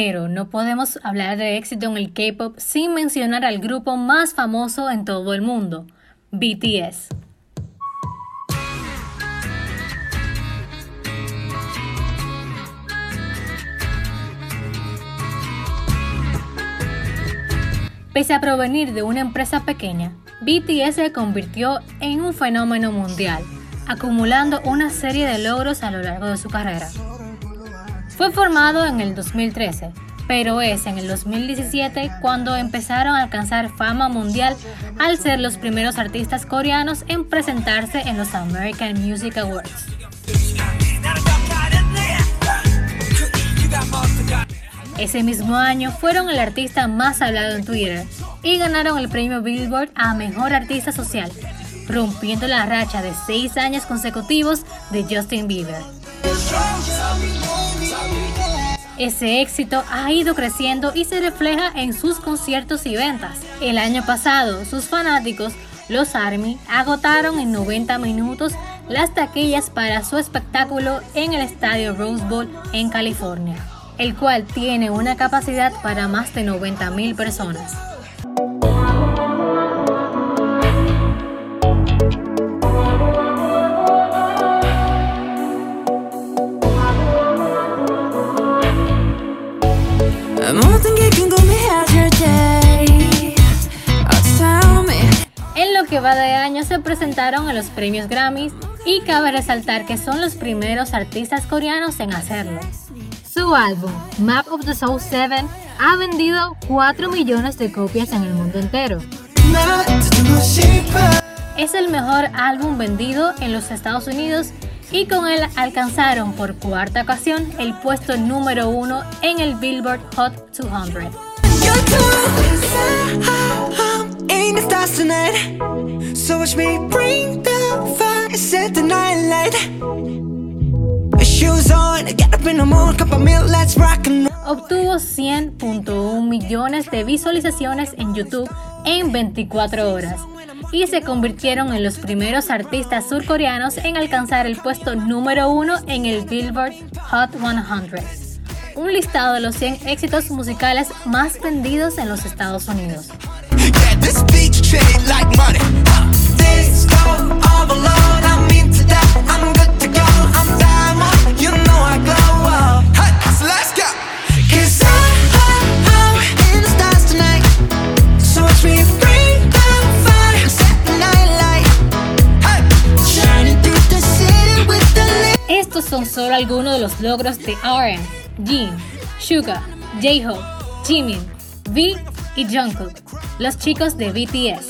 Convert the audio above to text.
Pero no podemos hablar de éxito en el K-pop sin mencionar al grupo más famoso en todo el mundo, BTS. Pese a provenir de una empresa pequeña, BTS se convirtió en un fenómeno mundial, acumulando una serie de logros a lo largo de su carrera. Fue formado en el 2013, pero es en el 2017 cuando empezaron a alcanzar fama mundial al ser los primeros artistas coreanos en presentarse en los American Music Awards. Ese mismo año fueron el artista más hablado en Twitter y ganaron el premio Billboard a Mejor Artista Social, rompiendo la racha de seis años consecutivos de Justin Bieber. Ese éxito ha ido creciendo y se refleja en sus conciertos y ventas. El año pasado, sus fanáticos, los ARMY, agotaron en 90 minutos las taquillas para su espectáculo en el estadio Rose Bowl en California el cual tiene una capacidad para más de 90.000 personas. En lo que va de año se presentaron a los premios Grammys y cabe resaltar que son los primeros artistas coreanos en hacerlo. Su álbum, Map of the Soul 7, ha vendido 4 millones de copias en el mundo entero. Es el mejor álbum vendido en los Estados Unidos y con él alcanzaron por cuarta ocasión el puesto número uno en el Billboard Hot 200. Obtuvo 100.1 millones de visualizaciones en YouTube en 24 horas y se convirtieron en los primeros artistas surcoreanos en alcanzar el puesto número uno en el Billboard Hot 100, un listado de los 100 éxitos musicales más vendidos en los Estados Unidos. solo algunos de los logros de RM, Jin, Suga, J-Hope, Jimin, V y Jungkook, los chicos de BTS.